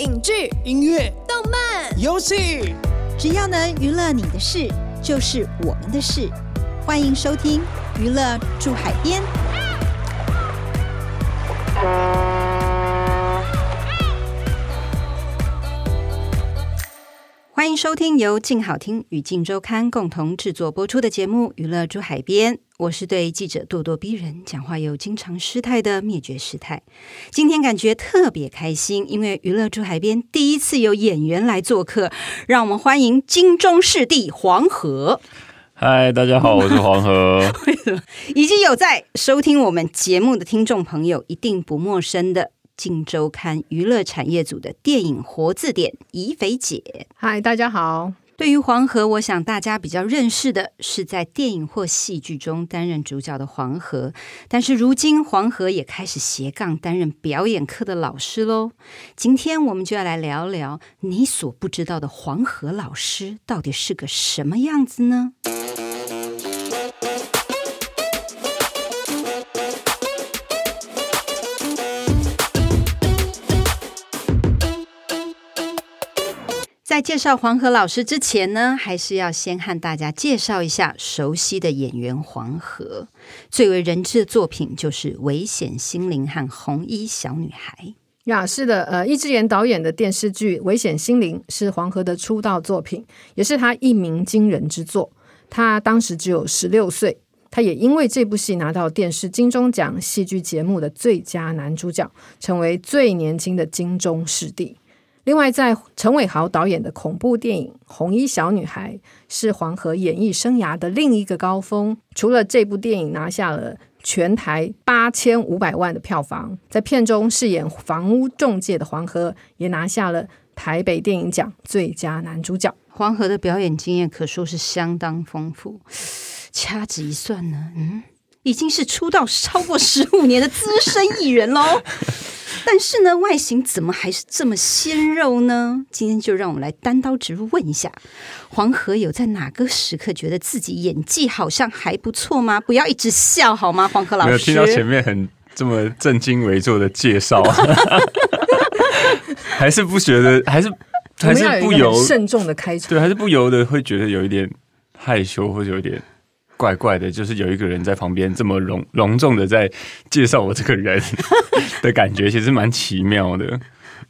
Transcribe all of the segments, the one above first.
影剧、音乐、动漫、游戏，只要能娱乐你的事，就是我们的事。欢迎收听《娱乐住海边》。欢迎收听由静好听与静周刊共同制作播出的节目《娱乐珠海边》，我是对记者咄咄逼人、讲话又经常失态的灭绝师太。今天感觉特别开心，因为《娱乐珠海边》第一次有演员来做客，让我们欢迎金钟视帝黄河。嗨，大家好，我是黄河。为什么？已经有在收听我们节目的听众朋友一定不陌生的。《镜周刊》娱乐产业组的电影活字典怡肥姐，嗨，大家好。对于黄河，我想大家比较认识的是在电影或戏剧中担任主角的黄河，但是如今黄河也开始斜杠担任表演课的老师喽。今天我们就要来聊聊你所不知道的黄河老师到底是个什么样子呢？在介绍黄河老师之前呢，还是要先和大家介绍一下熟悉的演员黄河。最为人知的作品就是《危险心灵》和《红衣小女孩》呀。是的，呃，易智言导演的电视剧《危险心灵》是黄河的出道作品，也是他一鸣惊人之作。他当时只有十六岁，他也因为这部戏拿到电视金钟奖戏剧节目的最佳男主角，成为最年轻的金钟视帝。另外，在陈伟豪导演的恐怖电影《红衣小女孩》是黄河演艺生涯的另一个高峰。除了这部电影拿下了全台八千五百万的票房，在片中饰演房屋中介的黄河也拿下了台北电影奖最佳男主角。黄河的表演经验可说是相当丰富，掐指一算呢，嗯，已经是出道超过十五年的资深艺人喽。但是呢，外形怎么还是这么鲜肉呢？今天就让我们来单刀直入问一下，黄河有在哪个时刻觉得自己演技好像还不错吗？不要一直笑好吗？黄河老师，没有听到前面很这么正襟危坐的介绍，还是不觉得，还是还是不由慎重的开场，对，还是不由得会觉得有一点害羞，或者有一点。怪怪的，就是有一个人在旁边这么隆隆重的在介绍我这个人 的感觉，其实蛮奇妙的。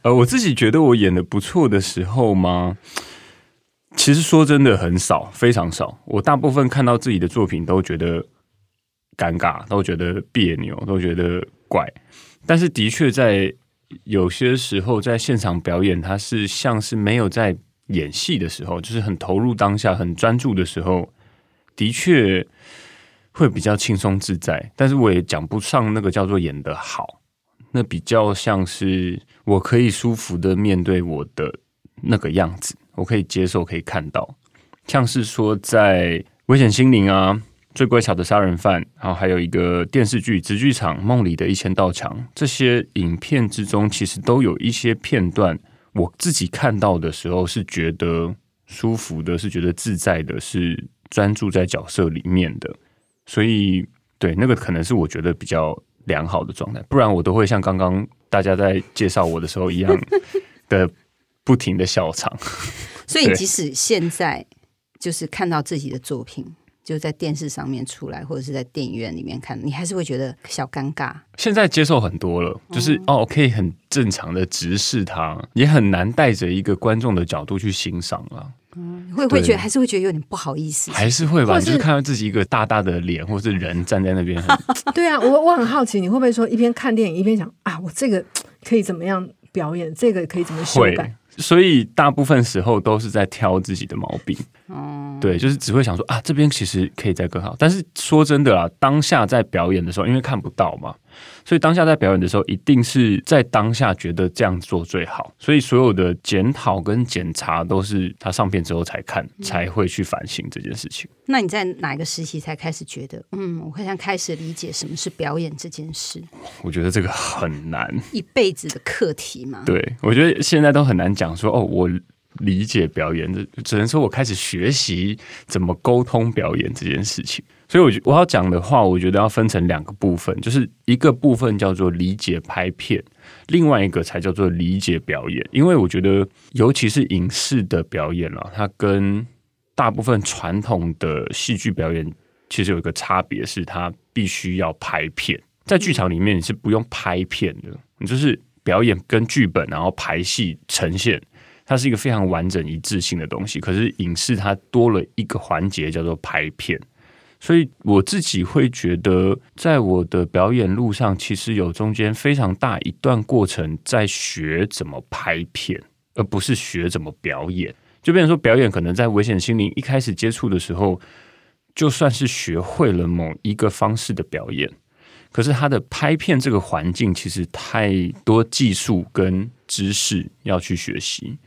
呃，我自己觉得我演的不错的时候吗？其实说真的很少，非常少。我大部分看到自己的作品都觉得尴尬，都觉得别扭，都觉得怪。但是的确在有些时候在现场表演，它是像是没有在演戏的时候，就是很投入当下、很专注的时候。的确会比较轻松自在，但是我也讲不上那个叫做演得好，那比较像是我可以舒服的面对我的那个样子，我可以接受，可以看到，像是说在《危险心灵》啊，《最乖巧的杀人犯》，然后还有一个电视剧《直剧场》梦里的一千道墙，这些影片之中，其实都有一些片段，我自己看到的时候是觉得舒服的，是觉得自在的，是。专注在角色里面的，所以对那个可能是我觉得比较良好的状态，不然我都会像刚刚大家在介绍我的时候一样的不停的笑场。所以即使现在就是看到自己的作品就在电视上面出来，或者是在电影院里面看，你还是会觉得小尴尬。现在接受很多了，就是哦，可以很正常的直视它，也很难带着一个观众的角度去欣赏了。嗯，会不会觉得还是会觉得有点不好意思？还是会吧，是就是看到自己一个大大的脸，或是人站在那边。对啊，我我很好奇，你会不会说一边看电影一边想啊，我这个可以怎么样表演，这个可以怎么修改？所以大部分时候都是在挑自己的毛病。哦，对，就是只会想说啊，这边其实可以再更好。但是说真的啊，当下在表演的时候，因为看不到嘛。所以当下在表演的时候，一定是在当下觉得这样做最好。所以所有的检讨跟检查都是他上片之后才看，才会去反省这件事情。那你在哪一个时期才开始觉得，嗯，我好像开始理解什么是表演这件事？我觉得这个很难，一辈子的课题嘛。对，我觉得现在都很难讲说，哦，我理解表演，只能说我开始学习怎么沟通表演这件事情。所以，我我要讲的话，我觉得要分成两个部分，就是一个部分叫做理解拍片，另外一个才叫做理解表演。因为我觉得，尤其是影视的表演啊，它跟大部分传统的戏剧表演其实有一个差别，是它必须要拍片。在剧场里面，你是不用拍片的，你就是表演跟剧本，然后排戏呈现，它是一个非常完整一致性的东西。可是影视它多了一个环节，叫做拍片。所以我自己会觉得，在我的表演路上，其实有中间非常大一段过程在学怎么拍片，而不是学怎么表演。就变成说，表演可能在危险心灵一开始接触的时候，就算是学会了某一个方式的表演，可是他的拍片这个环境其实太多技术跟知识要去学习。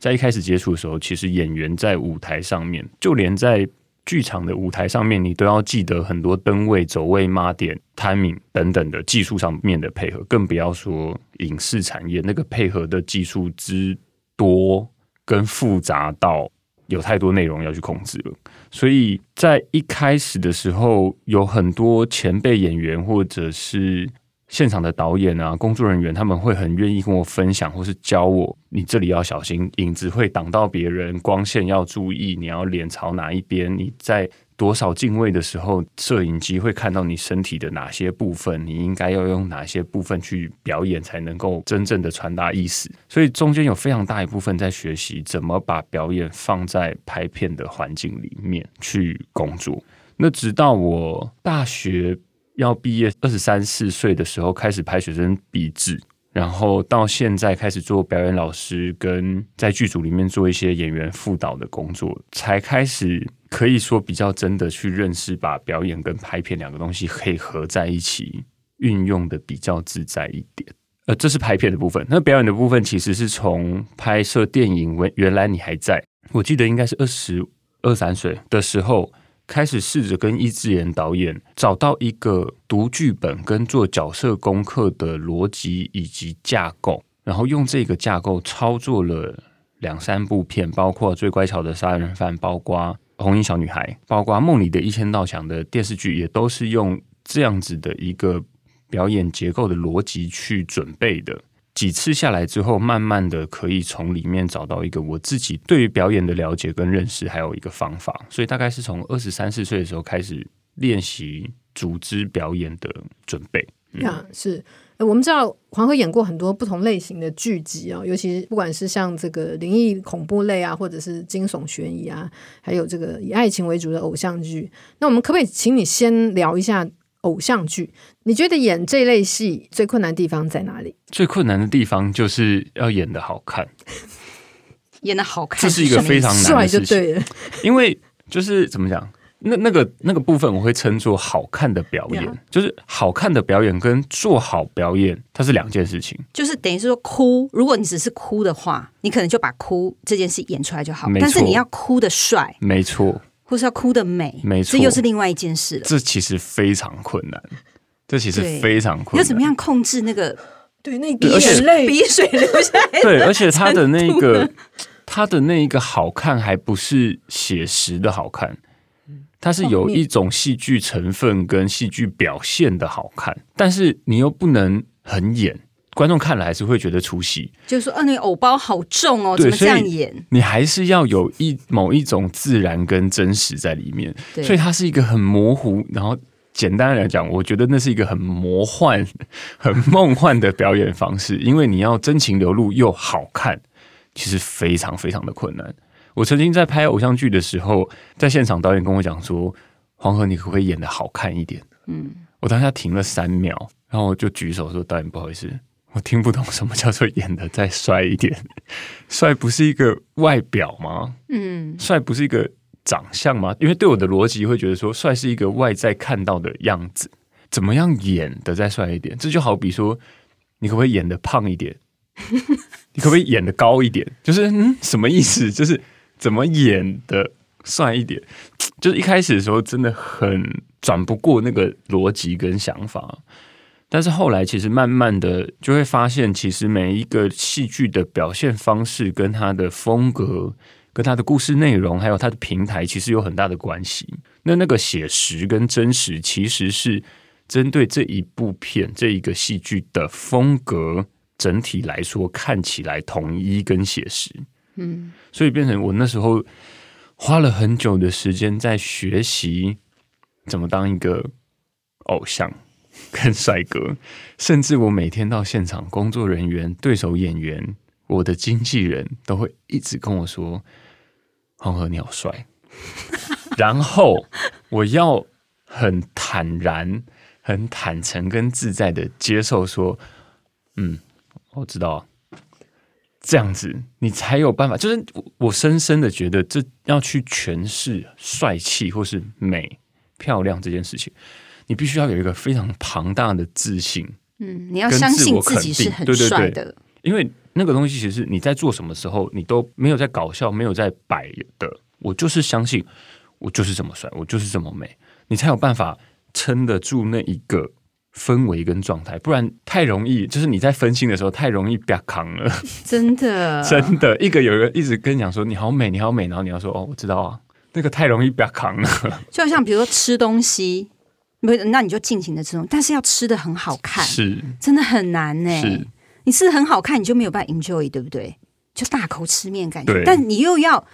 在一开始接触的时候，其实演员在舞台上面，就连在剧场的舞台上面，你都要记得很多灯位、走位、码点、timing 等等的技术上面的配合，更不要说影视产业那个配合的技术之多跟复杂到有太多内容要去控制了。所以在一开始的时候，有很多前辈演员或者是。现场的导演啊，工作人员他们会很愿意跟我分享，或是教我，你这里要小心，影子会挡到别人，光线要注意，你要脸朝哪一边，你在多少进位的时候，摄影机会看到你身体的哪些部分，你应该要用哪些部分去表演，才能够真正的传达意思。所以中间有非常大一部分在学习怎么把表演放在拍片的环境里面去工作。那直到我大学。要毕业二十三四岁的时候开始拍学生毕制，然后到现在开始做表演老师，跟在剧组里面做一些演员辅导的工作，才开始可以说比较真的去认识，把表演跟拍片两个东西可以合在一起运用的比较自在一点。呃，这是拍片的部分，那表演的部分其实是从拍摄电影《原原来你还在》，我记得应该是二十二三岁的时候。开始试着跟易智言导演找到一个读剧本跟做角色功课的逻辑以及架构，然后用这个架构操作了两三部片，包括《最乖巧的杀人犯》，包括《红衣小女孩》，包括《梦里的一千道墙》的电视剧，也都是用这样子的一个表演结构的逻辑去准备的。几次下来之后，慢慢的可以从里面找到一个我自己对于表演的了解跟认识，还有一个方法。所以大概是从二十三四岁的时候开始练习组织表演的准备。呀、嗯，是，我们知道黄河演过很多不同类型的剧集啊，尤其是不管是像这个灵异恐怖类啊，或者是惊悚悬疑啊，还有这个以爱情为主的偶像剧。那我们可不可以请你先聊一下？偶像剧，你觉得演这类戏最困难的地方在哪里？最困难的地方就是要演的好看，演的好看，这是一个非常难的事情。对了，因为就是怎么讲，那那个那个部分我会称作好看的表演就是好看的表演跟做好表演，它是两件事情。就是等于是说哭，如果你只是哭的话，你可能就把哭这件事演出来就好。没错。但是你要哭的帅，没错。或是要哭的美，没错，这又是另外一件事了。这其实非常困难，这其实非常困难。要怎么样控制那个？对，那鼻水泪、鼻水流下来。对，而且他的那个，他的那一个好看，还不是写实的好看，它是有一种戏剧成分跟戏剧表现的好看，但是你又不能很演。观众看了还是会觉得出戏，就是说，啊，那个偶包好重哦，怎么这样演？你还是要有一某一种自然跟真实在里面，所以它是一个很模糊。然后简单来讲，我觉得那是一个很魔幻、很梦幻的表演方式，因为你要真情流露又好看，其实非常非常的困难。我曾经在拍偶像剧的时候，在现场导演跟我讲说：“黄河，你可不可以演的好看一点？”嗯，我当下停了三秒，然后我就举手说：“导演，不好意思。”我听不懂什么叫做演的再帅一点，帅不是一个外表吗？嗯，帅不是一个长相吗？因为对我的逻辑会觉得说，帅是一个外在看到的样子，怎么样演的再帅一点？这就好比说，你可不可以演的胖一点？你可不可以演的高一点？就是嗯，什么意思？就是怎么演的帅一点？就是一开始的时候真的很转不过那个逻辑跟想法。但是后来，其实慢慢的就会发现，其实每一个戏剧的表现方式，跟它的风格、跟它的故事内容，还有它的平台，其实有很大的关系。那那个写实跟真实，其实是针对这一部片、这一个戏剧的风格整体来说看起来统一跟写实。嗯，所以变成我那时候花了很久的时间在学习怎么当一个偶像 跟帅哥，甚至我每天到现场，工作人员、对手演员、我的经纪人都会一直跟我说：“黄河，你好帅。”然后我要很坦然、很坦诚跟自在的接受说：“嗯，我知道。”这样子，你才有办法。就是我深深的觉得，这要去诠释帅气或是美、漂亮这件事情，你必须要有一个非常庞大的自信。嗯，你要相信自己是很帅的。对对对，因为那个东西其实你在做什么时候，你都没有在搞笑，没有在摆的。我就是相信，我就是这么帅，我就是这么美，你才有办法撑得住那一个。氛围跟状态，不然太容易，就是你在分心的时候太容易被扛了。真的，真的，一个有一个一直跟你讲说你好美，你好美，然后你要说哦，我知道啊，那个太容易被扛了。就像比如说吃东西，那你就尽情的吃但是要吃的很好看，是，真的很难呢。是，你吃的很好看，你就没有办法 enjoy，对不对？就大口吃面感觉，但你又要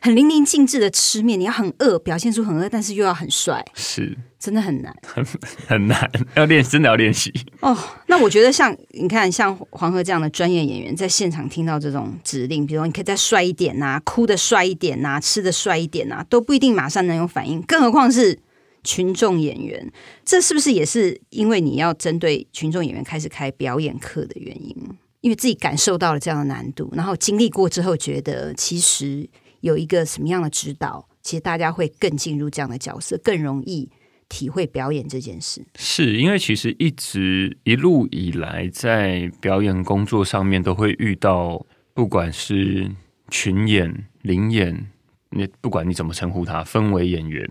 很淋漓尽致的吃面，你要很饿，表现出很饿，但是又要很帅，是。真的很难，很 很难，要练，真的要练习哦。那我觉得像你看，像黄河这样的专业演员，在现场听到这种指令，比如说你可以再帅一点呐、啊，哭的帅一点呐、啊，吃的帅一点呐、啊，都不一定马上能有反应。更何况是群众演员，这是不是也是因为你要针对群众演员开始开表演课的原因？因为自己感受到了这样的难度，然后经历过之后，觉得其实有一个什么样的指导，其实大家会更进入这样的角色，更容易。体会表演这件事，是因为其实一直一路以来在表演工作上面都会遇到，不管是群演、临演，你不管你怎么称呼他，氛围演员，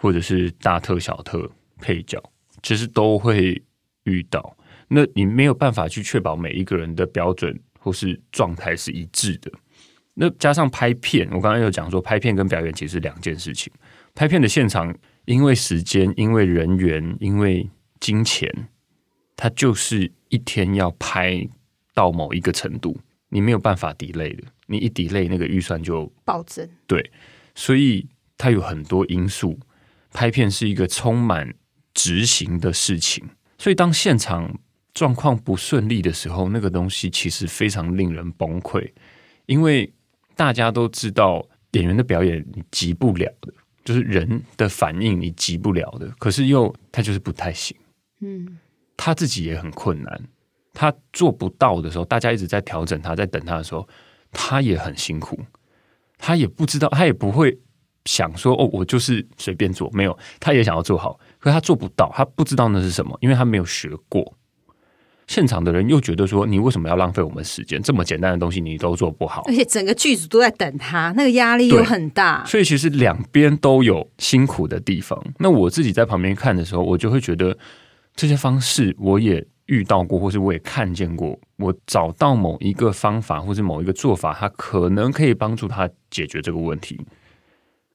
或者是大特、小特、配角，其实都会遇到。那你没有办法去确保每一个人的标准或是状态是一致的。那加上拍片，我刚刚有讲说，拍片跟表演其实是两件事情。拍片的现场。因为时间，因为人员，因为金钱，它就是一天要拍到某一个程度，你没有办法 delay 的。你一 delay，那个预算就暴增。对，所以它有很多因素。拍片是一个充满执行的事情，所以当现场状况不顺利的时候，那个东西其实非常令人崩溃。因为大家都知道，演员的表演你急不了的。就是人的反应你急不了的，可是又他就是不太行，嗯，他自己也很困难，他做不到的时候，大家一直在调整他，在等他的时候，他也很辛苦，他也不知道，他也不会想说哦，我就是随便做，没有，他也想要做好，可是他做不到，他不知道那是什么，因为他没有学过。现场的人又觉得说：“你为什么要浪费我们时间？这么简单的东西你都做不好，而且整个剧组都在等他，那个压力又很大。所以其实两边都有辛苦的地方。那我自己在旁边看的时候，我就会觉得这些方式我也遇到过，或是我也看见过。我找到某一个方法，或是某一个做法，它可能可以帮助他解决这个问题。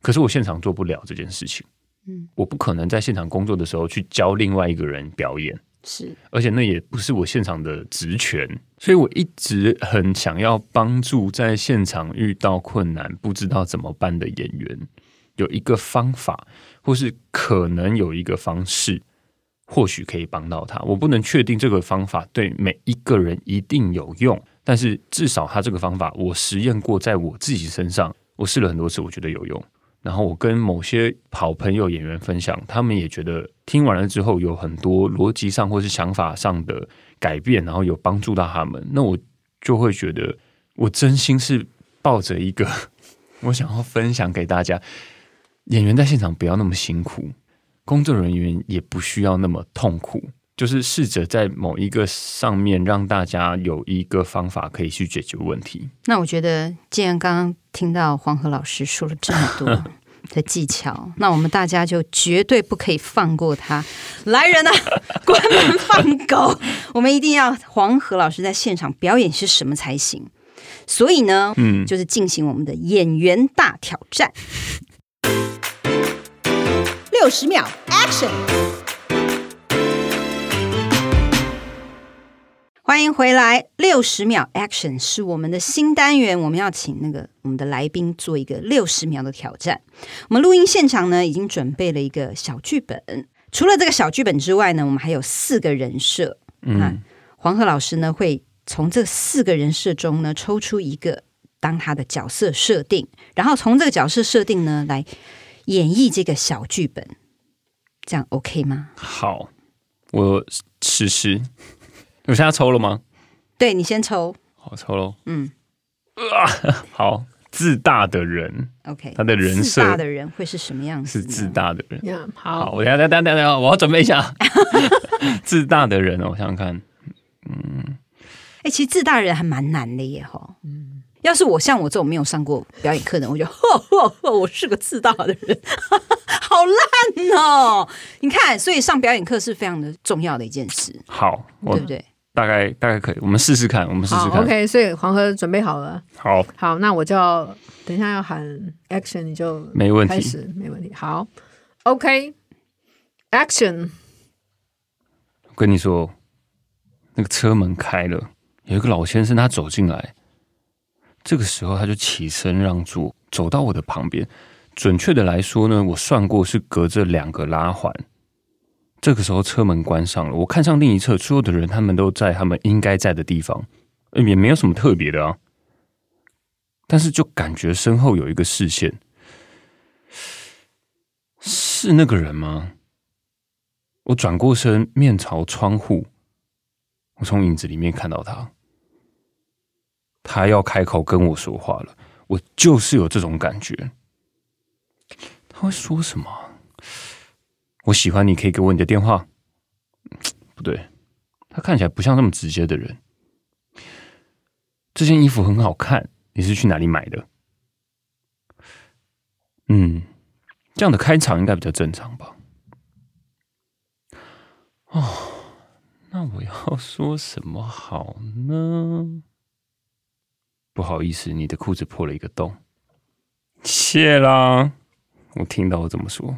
可是我现场做不了这件事情。嗯，我不可能在现场工作的时候去教另外一个人表演。”是，而且那也不是我现场的职权，所以我一直很想要帮助在现场遇到困难不知道怎么办的演员，有一个方法，或是可能有一个方式，或许可以帮到他。我不能确定这个方法对每一个人一定有用，但是至少他这个方法我实验过，在我自己身上，我试了很多次，我觉得有用。然后我跟某些好朋友演员分享，他们也觉得听完了之后有很多逻辑上或是想法上的改变，然后有帮助到他们。那我就会觉得，我真心是抱着一个 我想要分享给大家，演员在现场不要那么辛苦，工作人员也不需要那么痛苦。就是试着在某一个上面让大家有一个方法可以去解决问题。那我觉得，既然刚刚听到黄河老师说了这么多 的技巧，那我们大家就绝对不可以放过他。来人啊，关门放狗！我们一定要黄河老师在现场表演是什么才行。所以呢，嗯，就是进行我们的演员大挑战，六十秒，Action！欢迎回来，六十秒 Action 是我们的新单元，我们要请那个我们的来宾做一个六十秒的挑战。我们录音现场呢，已经准备了一个小剧本，除了这个小剧本之外呢，我们还有四个人设。嗯，黄河老师呢会从这四个人设中呢抽出一个当他的角色设定，然后从这个角色设定呢来演绎这个小剧本，这样 OK 吗？好，我试试。我现在抽了吗？对，你先抽。好，抽喽。嗯，啊，好，自大的人。OK，他的人设，自大的人会是什么样子？是自大的人。Yeah, 好，好，我等下等下等下，我要准备一下。自大的人哦，我想想看。嗯，哎、欸，其实自大的人还蛮难的耶，哈。嗯，要是我像我这种没有上过表演课的，我就呵呵呵，我是个自大的人，好烂哦。你看，所以上表演课是非常的重要的一件事。好，对不对？大概大概可以，我们试试看，我们试试看。OK，所以黄河准备好了。好，好，那我就要等一下要喊 Action，你就没问题，开始没问题。好，OK，Action。我跟你说，那个车门开了，有一个老先生他走进来，这个时候他就起身让座，走到我的旁边。准确的来说呢，我算过是隔着两个拉环。这个时候车门关上了，我看向另一侧，所有的人他们都在他们应该在的地方，也没有什么特别的啊。但是就感觉身后有一个视线，是那个人吗？我转过身，面朝窗户，我从影子里面看到他，他要开口跟我说话了，我就是有这种感觉。他会说什么？我喜欢你，可以给我你的电话。不对，他看起来不像那么直接的人。这件衣服很好看，你是去哪里买的？嗯，这样的开场应该比较正常吧？哦，那我要说什么好呢？不好意思，你的裤子破了一个洞。谢啦，我听到我怎么说。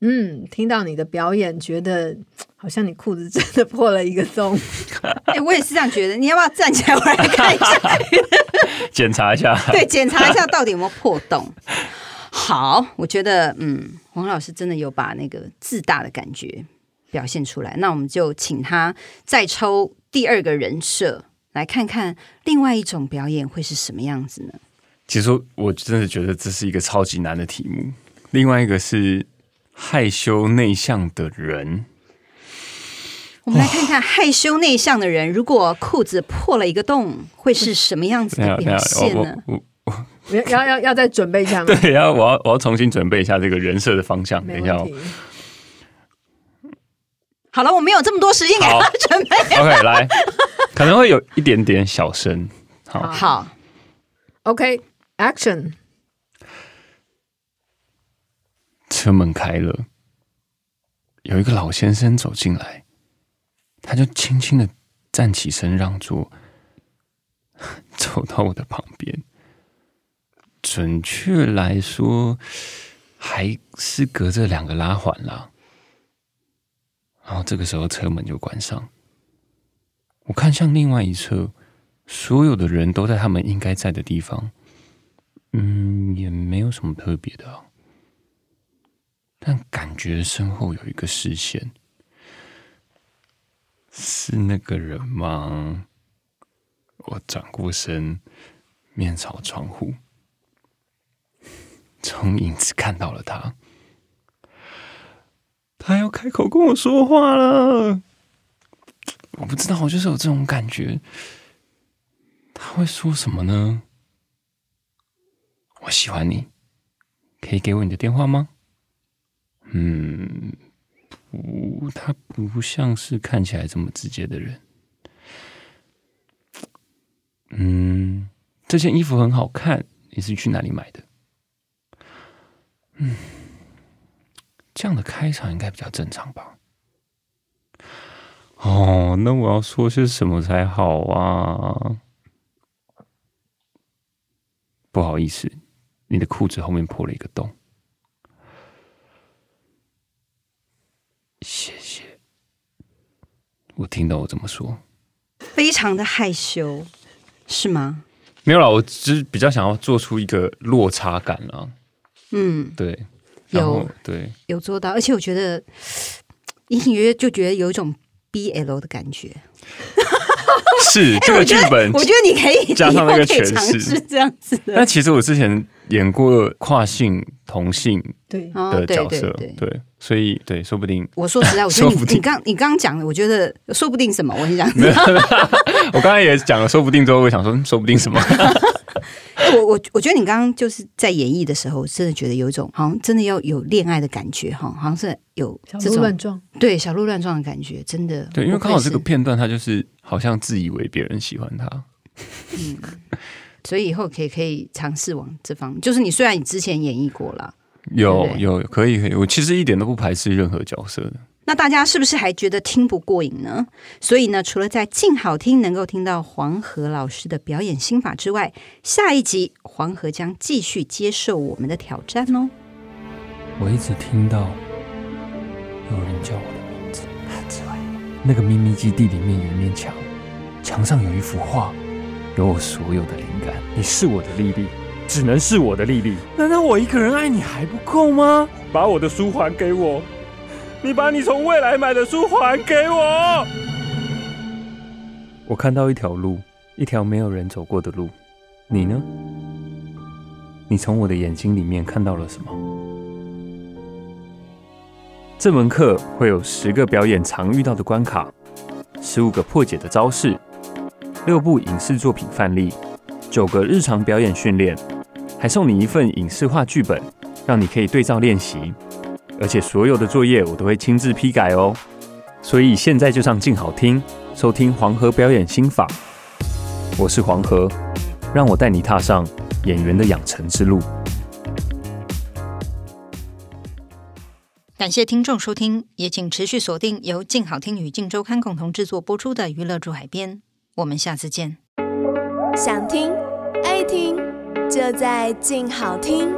嗯，听到你的表演，觉得好像你裤子真的破了一个洞。哎、欸，我也是这样觉得。你要不要站起来，我来看一下，检查一下？对，检查一下到底有没有破洞。好，我觉得，嗯，黄老师真的有把那个自大的感觉表现出来。那我们就请他再抽第二个人设，来看看另外一种表演会是什么样子呢？其实我真的觉得这是一个超级难的题目。另外一个是。害羞内向的人，我们来看看害羞内向的人，如果裤子破了一个洞，会是什么样子的表现呢？我我要要要要再准备一下吗？对，要我要我要重新准备一下这个人设的方向。等一下，哦好了，我没有这么多时间给他 准备。OK，来，可能会有一点点小声。好，好，OK，Action。车门开了，有一个老先生走进来，他就轻轻的站起身让座，走到我的旁边。准确来说，还是隔着两个拉环啦。然后这个时候车门就关上，我看向另外一侧，所有的人都在他们应该在的地方。嗯，也没有什么特别的。但感觉身后有一个视线，是那个人吗？我转过身，面朝窗户，从影子看到了他。他要开口跟我说话了，我不知道，我就是有这种感觉。他会说什么呢？我喜欢你，可以给我你的电话吗？嗯，不，他不像是看起来这么直接的人。嗯，这件衣服很好看，你是去哪里买的？嗯，这样的开场应该比较正常吧？哦，那我要说些什么才好啊？不好意思，你的裤子后面破了一个洞。谢谢，我听到我这么说，非常的害羞，是吗？没有啦，我只是比较想要做出一个落差感啊。嗯，对，有。对。有做到，而且我觉得隐隐约约就觉得有一种 BL 的感觉。是这个剧本我，我觉得你可以加上那个诠释。是这样子。的。但其实我之前演过跨性同性对。的角色，对，对，对，对，所以对，说不定。我说实在，我觉得你你刚你刚刚讲的，我觉得说不定什么，我跟你讲。我刚才也讲了，说不定之后我想说，说不定什么。我我我觉得你刚刚就是在演绎的时候，真的觉得有一种好像真的要有恋爱的感觉哈，好像是有小鹿乱撞，对小鹿乱撞的感觉，真的。对，因为刚好这个片段，他就是好像自以为别人喜欢他，嗯，所以以后可以可以尝试往这方，就是你虽然你之前演绎过了，有对对有可以可以，我其实一点都不排斥任何角色的。那大家是不是还觉得听不过瘾呢？所以呢，除了在静好听能够听到黄河老师的表演心法之外，下一集黄河将继续接受我们的挑战哦。我一直听到有人叫我的名字，那个秘密基地里面有一面墙，墙上有一幅画，有我所有的灵感。你是我的丽丽，只能是我的丽丽。难道我一个人爱你还不够吗？把我的书还给我。你把你从未来买的书还给我。我看到一条路，一条没有人走过的路。你呢？你从我的眼睛里面看到了什么？这门课会有十个表演常遇到的关卡，十五个破解的招式，六部影视作品范例，九个日常表演训练，还送你一份影视化剧本，让你可以对照练习。而且所有的作业我都会亲自批改哦，所以现在就上静好听，收听黄河表演心法。我是黄河，让我带你踏上演员的养成之路。感谢听众收听，也请持续锁定由静好听与静周刊共同制作播出的《娱乐住海边》，我们下次见。想听爱听，就在静好听。